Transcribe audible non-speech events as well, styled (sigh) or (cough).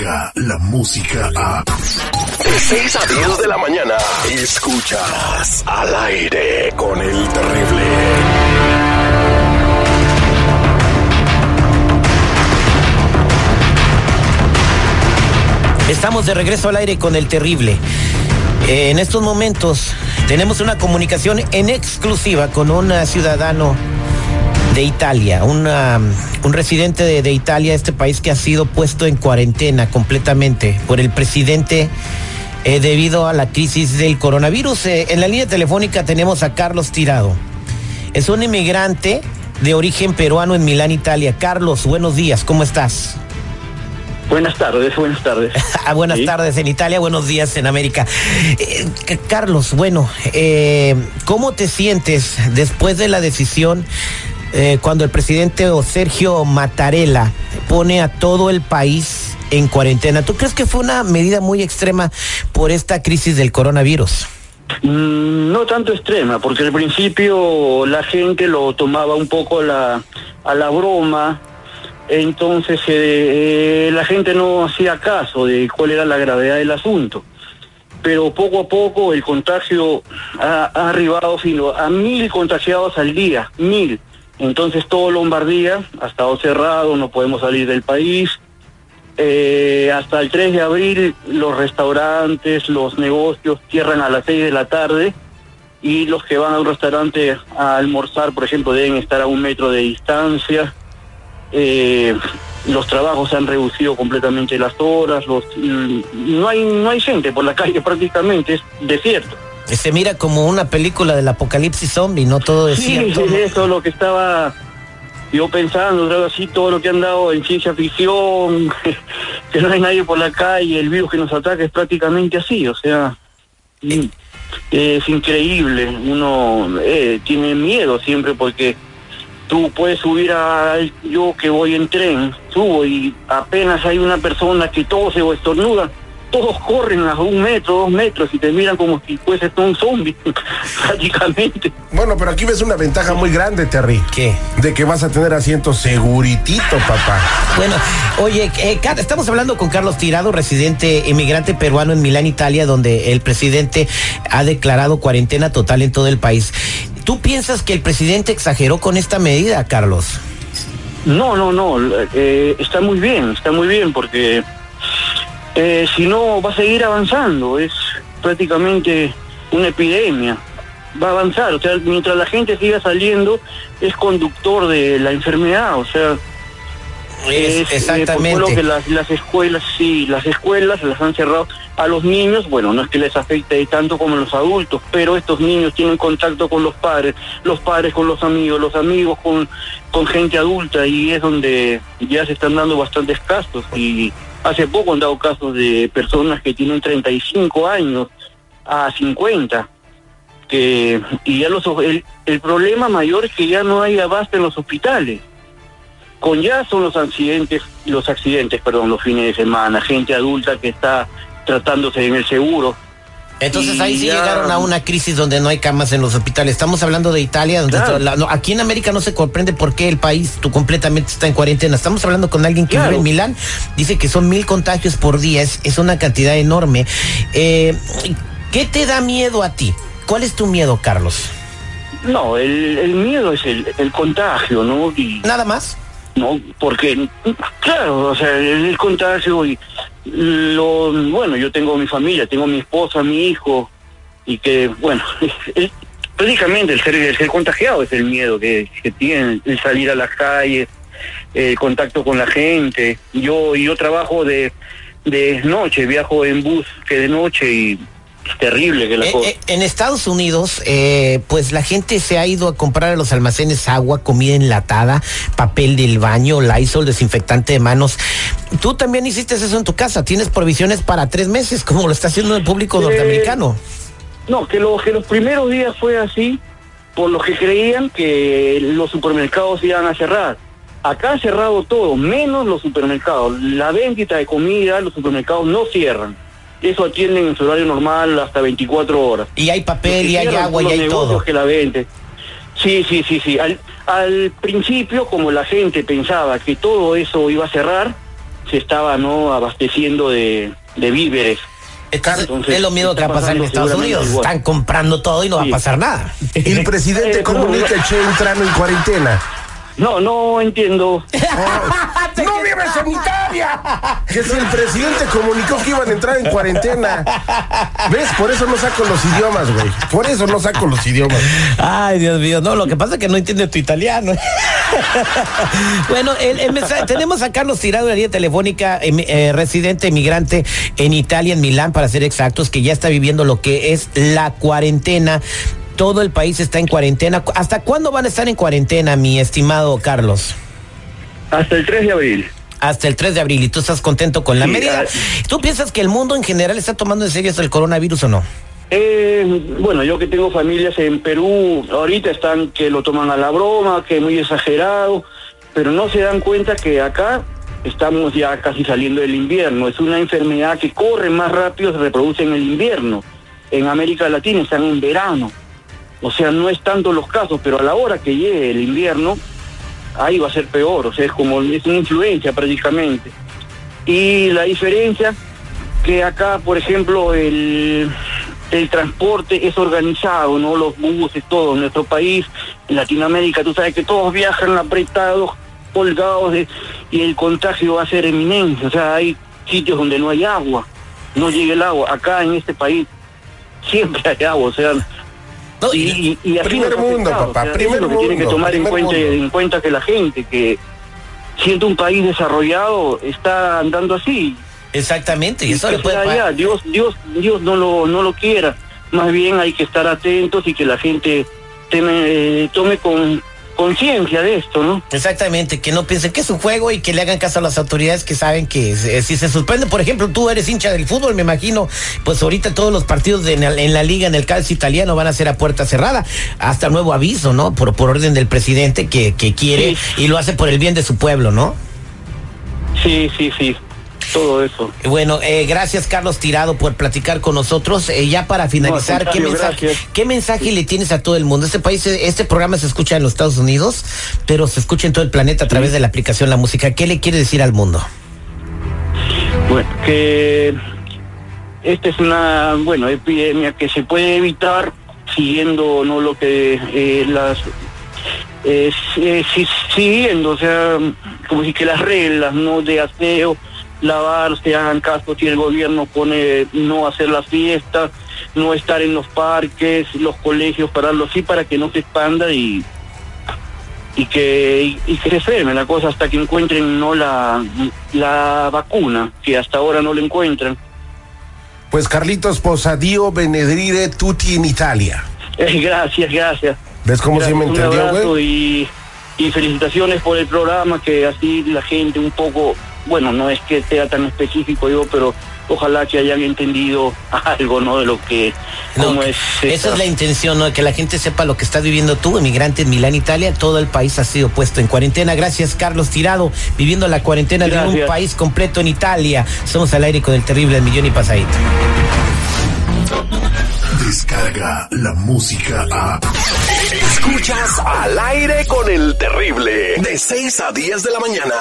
la música a... De 6 a 10 de la mañana, escuchas al aire con el terrible. Estamos de regreso al aire con el terrible. Eh, en estos momentos tenemos una comunicación en exclusiva con un ciudadano de Italia, una, un residente de, de, Italia, este país que ha sido puesto en cuarentena completamente por el presidente eh, debido a la crisis del coronavirus. Eh, en la línea telefónica tenemos a Carlos Tirado. Es un inmigrante de origen peruano en Milán, Italia. Carlos, buenos días, ¿cómo estás? Buenas tardes, buenas tardes. (laughs) Ah, buenas ¿Sí? tardes en Italia, buenos días en América. Eh, Carlos, bueno, ¿cómo te sientes después de la decisión eh, cuando el presidente Sergio Mattarella pone a todo el país en cuarentena? ¿Tú crees que fue una medida muy extrema por esta crisis del coronavirus? Mm, no tanto extrema, porque al principio la gente lo tomaba un poco a la, broma, entonces eh, eh, la gente no hacía caso de cuál era la gravedad del asunto. Pero poco a poco el contagio ha, ha arribado sino a mil contagiados al día, mil. Entonces todo Lombardía ha estado cerrado, no podemos salir del país. Eh, hasta el 3 de abril los restaurantes, los negocios cierran a las 6 de la tarde y los que van a un restaurante a almorzar, por ejemplo, deben estar a un metro de distancia. Eh, los trabajos se han reducido completamente las horas, los, no hay no hay gente por la calle (laughs) prácticamente, es desierto. Se mira como una película del apocalipsis zombie, no todo desierto. Sí, es eso lo que estaba yo pensando, algo así, todo lo que han dado en ciencia ficción, (laughs) que no hay nadie por la calle, el virus que nos ataca es prácticamente así, o sea, es increíble, uno eh, tiene miedo siempre porque tú puedes subir a yo que voy en tren, subo y apenas hay una persona que tose o estornuda, todos corren a un metro, dos metros y te miran como si fuese un zombie, (laughs) prácticamente. Bueno, pero aquí ves una ventaja muy grande, Terry. ¿Qué? De que vas a tener asiento seguritito, papá. Bueno, oye, eh, estamos hablando con Carlos Tirado, residente inmigrante peruano en Milán, Italia, donde el presidente ha declarado cuarentena total en todo el país. ¿Tú piensas que el presidente exageró con esta medida, Carlos? No, no, no, eh, está muy bien, está muy bien porque eh, si no va a seguir avanzando, es prácticamente una epidemia, va a avanzar, o sea, mientras la gente siga saliendo, es conductor de la enfermedad, o sea, es, exactamente. Eh, por lo que las, las escuelas, sí, las escuelas las han cerrado a los niños, bueno, no es que les afecte tanto como a los adultos, pero estos niños tienen contacto con los padres, los padres con los amigos, los amigos con, con gente adulta y es donde ya se están dando bastantes casos y hace poco han dado casos de personas que tienen 35 años a 50 que y ya los el, el problema mayor es que ya no hay abasto en los hospitales con ya son los accidentes, los accidentes, perdón, los fines de semana, gente adulta que está tratándose en el seguro. Entonces ahí sí ya... llegaron a una crisis donde no hay camas en los hospitales. Estamos hablando de Italia, donde claro. la, no, aquí en América no se comprende por qué el país tú completamente está en cuarentena. Estamos hablando con alguien que claro. vive en Milán, dice que son mil contagios por día, es, es una cantidad enorme. Eh, ¿Qué te da miedo a ti? ¿Cuál es tu miedo, Carlos? No, el, el miedo es el, el contagio, ¿no? Y... Nada más. No, porque, claro, o sea, el, contagio y lo, bueno, yo tengo mi familia, tengo mi esposa, mi hijo, y que, bueno, (laughs) prácticamente el ser, el ser contagiado es el miedo que, que tienen, el salir a las calles, el contacto con la gente. Yo, yo trabajo de, de noche, viajo en bus que de noche y es terrible que la eh, cosa. Eh, en Estados Unidos, eh, pues la gente se ha ido a comprar a los almacenes agua, comida enlatada, papel del baño, Lysol, desinfectante de manos. Tú también hiciste eso en tu casa. Tienes provisiones para tres meses, como lo está haciendo el público norteamericano. No, que, lo, que los primeros días fue así, por los que creían que los supermercados iban a cerrar. Acá ha cerrado todo, menos los supermercados. La venta de comida, los supermercados no cierran eso atienden en su horario normal hasta 24 horas. Y hay papel, y hay agua, y hay todo. que la venden. Sí, sí, sí, sí. Al, al principio, como la gente pensaba que todo eso iba a cerrar, se estaba no abasteciendo de, de víveres. Entonces, Entonces, es lo mismo que va a pasar en Estados Unidos. igual. Están comprando todo y no va a pasar nada. El (laughs) presidente Eh, comunica no, Che entrando en cuarentena. No, no entiendo. ¡No vives en Italia! (laughs) Que si el presidente comunicó que iban a entrar en cuarentena. ¿Ves? Por eso no saco los idiomas, güey. Por eso no saco los idiomas. Ay, Dios mío, no, lo que pasa es que no entiende tu italiano. (laughs) bueno, el, el mensaje- tenemos a Carlos Tirado de la línea telefónica, em- eh, residente emigrante en Italia, en Milán, para ser exactos, que ya está viviendo lo que es la cuarentena. Todo el país está en cuarentena. ¿Hasta cuándo van a estar en cuarentena, mi estimado Carlos? Hasta el 3 de abril. Hasta el 3 de abril. ¿Y tú estás contento con la Sí, medida? ah. ¿Tú piensas que el mundo en general está tomando en serio del coronavirus o no? Eh, bueno, yo que tengo familias en Perú, ahorita están que lo toman a la broma, que es muy exagerado, pero no se dan cuenta que acá estamos ya casi saliendo del invierno. Es una enfermedad que corre más rápido, se reproduce en el invierno. En América Latina están en verano. O sea, no es tanto los casos, pero a la hora que llegue el invierno, ahí va a ser peor. O sea, es como, es una influencia prácticamente. Y la diferencia que acá, por ejemplo, el, el transporte es organizado, ¿no? Los buses, todo. En nuestro país, en Latinoamérica, tú sabes que todos viajan apretados, colgados, y el contagio va a ser eminente. O sea, hay sitios donde no hay agua, no llega el agua. Acá en este país siempre hay agua, o sea... No, Y, y- y, así Primer mundo, papá, primer es lo que tiene que tomar en cuenta, mundo. en cuenta que la gente que siendo un país desarrollado está andando así exactamente. Y eso le puede ya, Dios, Dios, Dios no lo, no lo quiera. Más bien hay que estar atentos y que la gente teme- eh, tome con conciencia de esto, ¿no? Exactamente, que no piensen que es un juego y que le hagan caso a las autoridades que saben que eh, si se suspende, por ejemplo, tú eres hincha del fútbol, me imagino, pues ahorita todos los partidos de- en, la, en la liga, en el calcio italiano, van a ser a puerta cerrada, hasta nuevo aviso, ¿no? Por, por orden del presidente que, que quiere y lo hace por el bien de su pueblo, ¿no? Sí, sí, sí, todo eso. Bueno, eh, gracias Carlos Tirado por platicar con nosotros. Eh, ya para finalizar, ¿qué contrario, mensaje, gracias. ¿qué mensaje le tienes a todo el mundo? Este país, este programa se escucha en los Estados Unidos, pero se escucha en todo el planeta a través de la aplicación La Música. ¿Qué le quiere decir al mundo? Bueno, que esta es una, bueno, epidemia que se puede evitar siguiendo no lo que eh, las eh, si- siguiendo, o sea, como si que las reglas no de aseo, lavarse, hagan caso si el gobierno pone no hacer las fiestas, no estar en los parques, los colegios, pararlo así para que no se expanda y y que y, y que se frene la cosa hasta que encuentren no la la vacuna que hasta ahora no la encuentran Pues Carlitos Posadio Benedire tutti in Italia. Eh, (laughs) gracias gracias ¿Ves cómo me Gracias, un entendió, abrazo güey? y, y felicitaciones por el programa que así la gente un poco bueno no es que sea tan específico yo pero ojalá que hayan entendido (laughs) algo no de lo que No, cómo es esa esta- es la intención, ¿no? Que la gente sepa lo que estás viviendo tú, emigrante en Milán, Italia. Todo el país ha sido puesto en cuarentena. Gracias, Carlos Tirado, viviendo la cuarentena de un país completo en Italia. Somos al aire con el terrible El Millón y Pasadito. Descarga la música a. Escuchas al aire con el terrible. De 6 a 10 de la mañana.